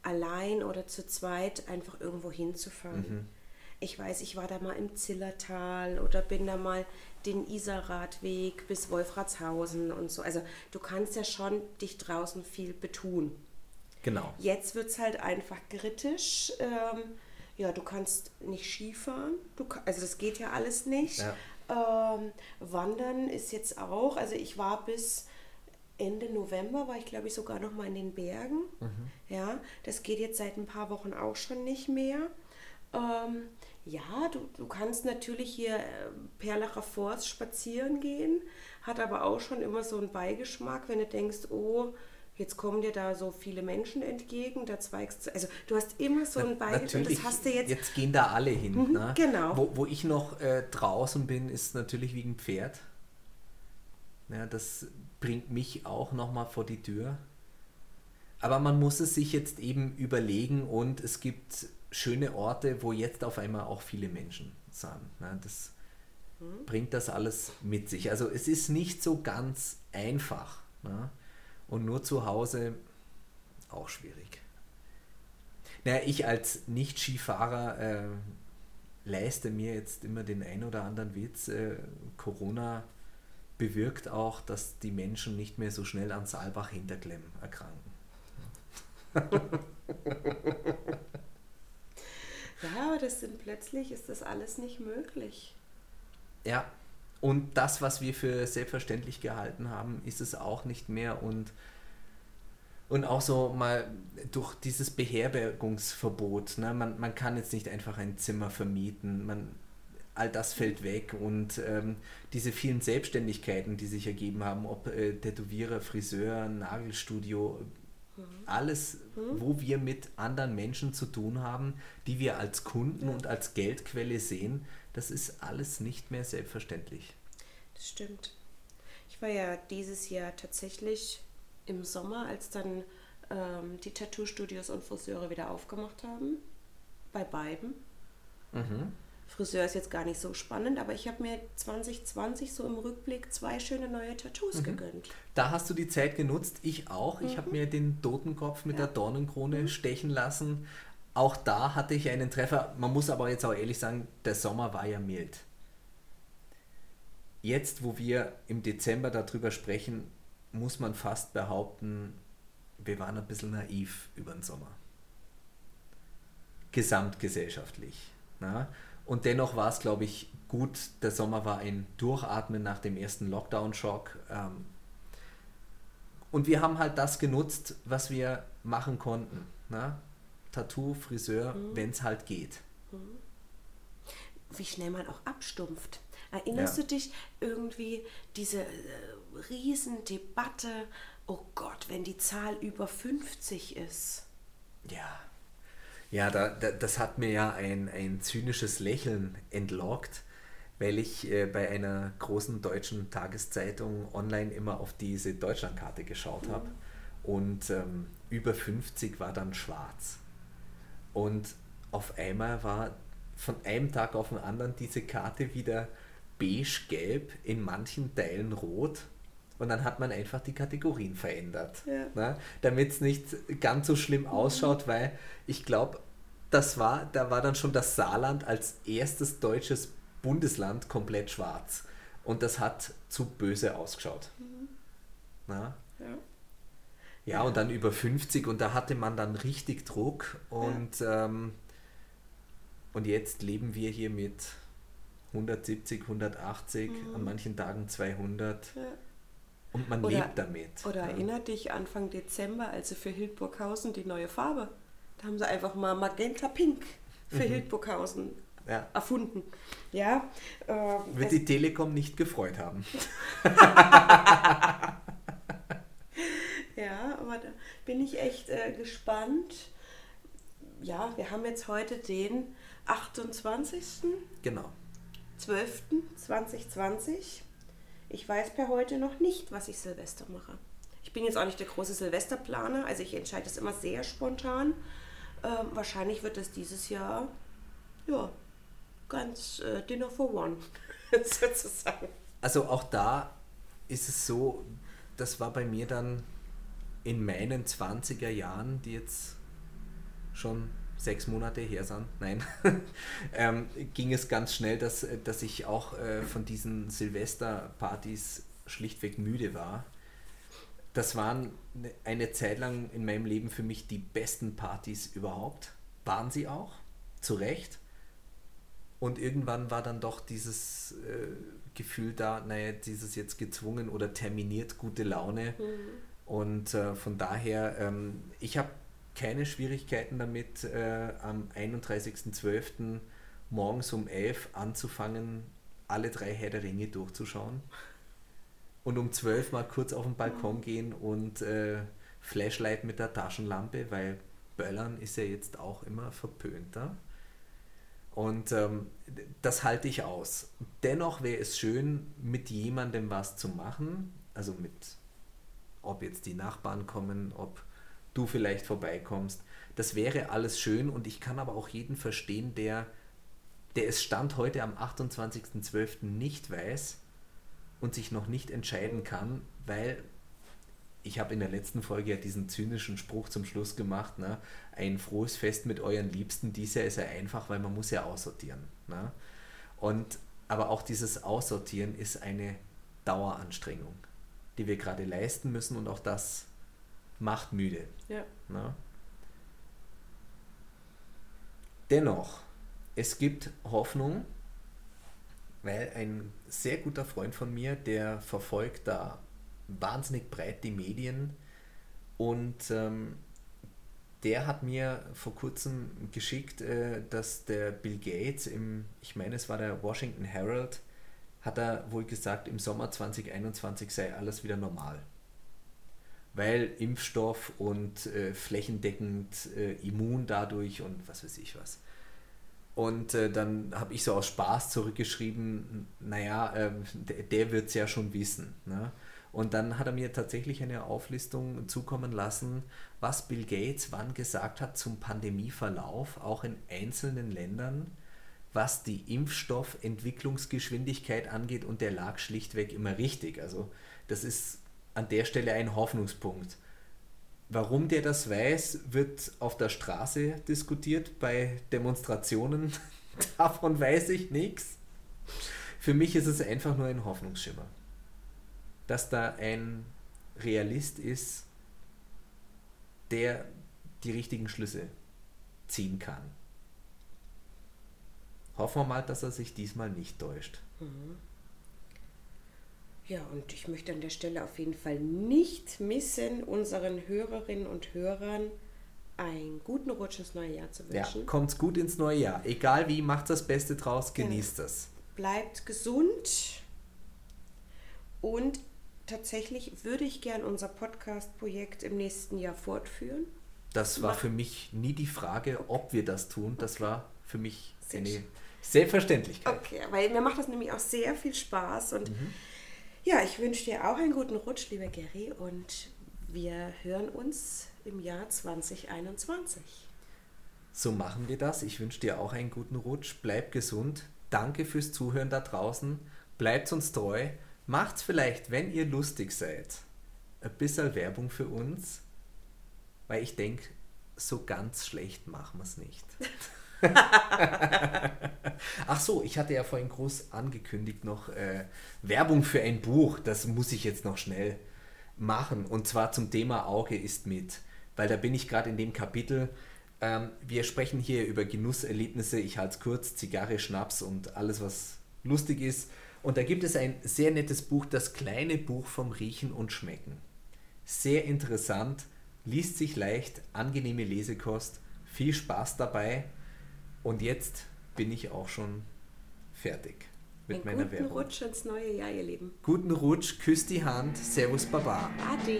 allein oder zu zweit einfach irgendwo hinzufahren. Mhm. Ich weiß, ich war da mal im Zillertal oder bin da mal den Isarradweg bis Wolfratshausen und so. Also du kannst ja schon dich draußen viel betun. Genau. Jetzt wird es halt einfach kritisch. Ähm, ja, du kannst nicht Skifahren, du, also das geht ja alles nicht. Ja. Ähm, Wandern ist jetzt auch, also ich war bis Ende November, war ich glaube ich sogar noch mal in den Bergen. Mhm. Ja, das geht jetzt seit ein paar Wochen auch schon nicht mehr. Ähm, ja, du, du kannst natürlich hier äh, Perlacher Forst spazieren gehen, hat aber auch schon immer so einen Beigeschmack, wenn du denkst, oh, jetzt kommen dir da so viele Menschen entgegen, da zweigst du, also du hast immer so einen Beigeschmack, das hast du jetzt. Jetzt gehen da alle hin. Mhm, ne? Genau. Wo, wo ich noch äh, draußen bin, ist natürlich wegen Pferd. Ja, das bringt mich auch nochmal vor die Tür. Aber man muss es sich jetzt eben überlegen und es gibt schöne Orte, wo jetzt auf einmal auch viele Menschen sind. Ne? Das mhm. bringt das alles mit sich. Also es ist nicht so ganz einfach. Ne? Und nur zu Hause auch schwierig. Naja, ich als Nicht-Skifahrer äh, leiste mir jetzt immer den ein oder anderen Witz. Äh, Corona bewirkt auch, dass die Menschen nicht mehr so schnell an Saalbach-Hinterklemm erkranken. Ja, aber das sind plötzlich ist das alles nicht möglich. Ja, und das, was wir für selbstverständlich gehalten haben, ist es auch nicht mehr. Und und auch so mal durch dieses Beherbergungsverbot, ne, man, man kann jetzt nicht einfach ein Zimmer vermieten, man, all das fällt weg. Und ähm, diese vielen Selbstständigkeiten, die sich ergeben haben, ob äh, Tätowierer, Friseur, Nagelstudio, alles, mhm. wo wir mit anderen Menschen zu tun haben, die wir als Kunden und als Geldquelle sehen, das ist alles nicht mehr selbstverständlich. Das stimmt. Ich war ja dieses Jahr tatsächlich im Sommer, als dann ähm, die Tattoo-Studios und Friseure wieder aufgemacht haben. Bei beiden. Mhm. Friseur ist jetzt gar nicht so spannend, aber ich habe mir 2020 so im Rückblick zwei schöne neue Tattoos mhm. gegönnt. Da hast du die Zeit genutzt, ich auch. Mhm. Ich habe mir den Totenkopf mit ja. der Dornenkrone mhm. stechen lassen. Auch da hatte ich einen Treffer. Man muss aber jetzt auch ehrlich sagen, der Sommer war ja mild. Jetzt, wo wir im Dezember darüber sprechen, muss man fast behaupten, wir waren ein bisschen naiv über den Sommer. Gesamtgesellschaftlich. Na? Und dennoch war es, glaube ich, gut. Der Sommer war ein Durchatmen nach dem ersten Lockdown-Schock. Ähm, und wir haben halt das genutzt, was wir machen konnten. Ne? Tattoo, Friseur, mhm. wenn es halt geht. Mhm. Wie schnell man auch abstumpft. Erinnerst ja. du dich irgendwie diese äh, Riesendebatte, oh Gott, wenn die Zahl über 50 ist? Ja. Ja, da, da, das hat mir ja ein, ein zynisches Lächeln entlockt, weil ich äh, bei einer großen deutschen Tageszeitung online immer auf diese Deutschlandkarte geschaut habe. Mhm. Und ähm, über 50 war dann schwarz. Und auf einmal war von einem Tag auf den anderen diese Karte wieder beige-gelb, in manchen Teilen rot. Und dann hat man einfach die Kategorien verändert. Ja. Ne? Damit es nicht ganz so schlimm ausschaut, mhm. weil ich glaube, das war, da war dann schon das Saarland als erstes deutsches Bundesland komplett schwarz. Und das hat zu böse ausgeschaut. Na? Ja. Ja, und dann über 50 und da hatte man dann richtig Druck und, ähm, und jetzt leben wir hier mit 170, 180, an manchen Tagen 200 Ja. und man Oder- lebt damit. Oder ja. erinnert dich Anfang Dezember, also für Hildburghausen die neue Farbe. Da haben sie einfach mal Magenta Pink für Hildburghausen Ja. erfunden. Ja, äh, Wird die Telekom nicht gefreut haben. Ja, aber da bin ich echt äh, gespannt. Ja, wir haben jetzt heute den 28.12.2020. Genau. Ich weiß per heute noch nicht, was ich Silvester mache. Ich bin jetzt auch nicht der große Silvesterplaner, also ich entscheide das immer sehr spontan. Ähm, wahrscheinlich wird es dieses Jahr, ja, ganz äh, Dinner for One sozusagen. Also auch da ist es so, das war bei mir dann in meinen 20er Jahren, die jetzt schon sechs Monate her sind, nein, ähm, ging es ganz schnell, dass, dass ich auch äh, von diesen Silvesterpartys schlichtweg müde war. Das waren ne- eine Zeit lang in meinem Leben für mich die besten Partys überhaupt. Waren sie auch, zu Recht. Und irgendwann war dann doch dieses äh, Gefühl da, naja, dieses jetzt gezwungen oder terminiert gute Laune. Und äh, von daher, ähm, ich habe keine Schwierigkeiten damit, äh, am 31.12. morgens um 11 anzufangen, alle drei Herr der Ringe durchzuschauen. Und um 12 mal kurz auf den Balkon gehen und äh, Flashlight mit der Taschenlampe, weil Böllern ist ja jetzt auch immer verpönter. Und ähm, das halte ich aus. Dennoch wäre es schön, mit jemandem was zu machen. Also mit, ob jetzt die Nachbarn kommen, ob du vielleicht vorbeikommst. Das wäre alles schön und ich kann aber auch jeden verstehen, der, der es Stand heute am 28.12. nicht weiß und sich noch nicht entscheiden kann, weil ich habe in der letzten Folge ja diesen zynischen Spruch zum Schluss gemacht, ne? ein frohes Fest mit euren Liebsten, dies Jahr ist ja einfach, weil man muss ja aussortieren. Ne? Und aber auch dieses Aussortieren ist eine Daueranstrengung, die wir gerade leisten müssen und auch das macht müde. Ja. Ne? Dennoch, es gibt Hoffnung, weil ein sehr guter Freund von mir, der verfolgt da wahnsinnig breit die Medien und ähm, der hat mir vor kurzem geschickt, äh, dass der Bill Gates im, ich meine es war der Washington Herald, hat er wohl gesagt, im Sommer 2021 sei alles wieder normal. Weil Impfstoff und äh, flächendeckend äh, immun dadurch und was weiß ich was. Und äh, dann habe ich so aus Spaß zurückgeschrieben, naja, ähm, der, der wird es ja schon wissen. Ne? Und dann hat er mir tatsächlich eine Auflistung zukommen lassen, was Bill Gates wann gesagt hat zum Pandemieverlauf, auch in einzelnen Ländern, was die Impfstoffentwicklungsgeschwindigkeit angeht. Und der lag schlichtweg immer richtig. Also das ist an der Stelle ein Hoffnungspunkt. Warum der das weiß, wird auf der Straße diskutiert, bei Demonstrationen. Davon weiß ich nichts. Für mich ist es einfach nur ein Hoffnungsschimmer. Dass da ein Realist ist, der die richtigen Schlüsse ziehen kann. Hoffen wir mal, dass er sich diesmal nicht täuscht. Ja, und ich möchte an der Stelle auf jeden Fall nicht missen, unseren Hörerinnen und Hörern einen guten Rutsch ins neue Jahr zu Ja, wünschen. kommt's gut ins neue Jahr. Egal wie, macht das Beste draus, genießt es. Bleibt gesund und tatsächlich würde ich gern unser Podcast-Projekt im nächsten Jahr fortführen. Das war Mach- für mich nie die Frage, ob wir das tun. Das war für mich Sehr eine schön. Selbstverständlichkeit. Okay, weil mir macht das nämlich auch sehr viel Spaß und Mhm. ja, ich wünsche dir auch einen guten Rutsch, lieber Gary, und wir hören uns im Jahr 2021. So machen wir das. Ich wünsche dir auch einen guten Rutsch. Bleib gesund. Danke fürs Zuhören da draußen. Bleibt uns treu. Macht's vielleicht, wenn ihr lustig seid, ein bisschen Werbung für uns. Weil ich denke, so ganz schlecht machen wir es nicht. Ach so, ich hatte ja vorhin groß angekündigt noch äh, Werbung für ein Buch. Das muss ich jetzt noch schnell machen. Und zwar zum Thema Auge ist mit. Weil da bin ich gerade in dem Kapitel. Ähm, wir sprechen hier über Genusserlebnisse. Ich halte es kurz: Zigarre, Schnaps und alles, was lustig ist. Und da gibt es ein sehr nettes Buch, das kleine Buch vom Riechen und Schmecken. Sehr interessant, liest sich leicht, angenehme Lesekost, viel Spaß dabei. Und jetzt bin ich auch schon fertig mit Einen meiner guten Werbung. Rutsch ins neue Jahr, ihr Lieben. Guten Rutsch, küsst die Hand, Servus Baba. Ade.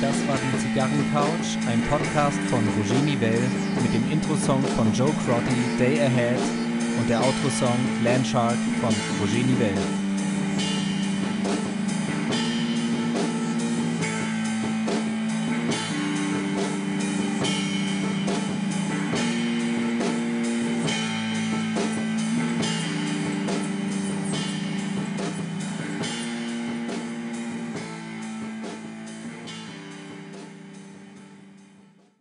Das war die Zigarrencouch, ein Podcast von Roger Nivelle mit dem Intro-Song von Joe Crotty, Day Ahead und der Outro-Song Landshark von Roger Nivelle.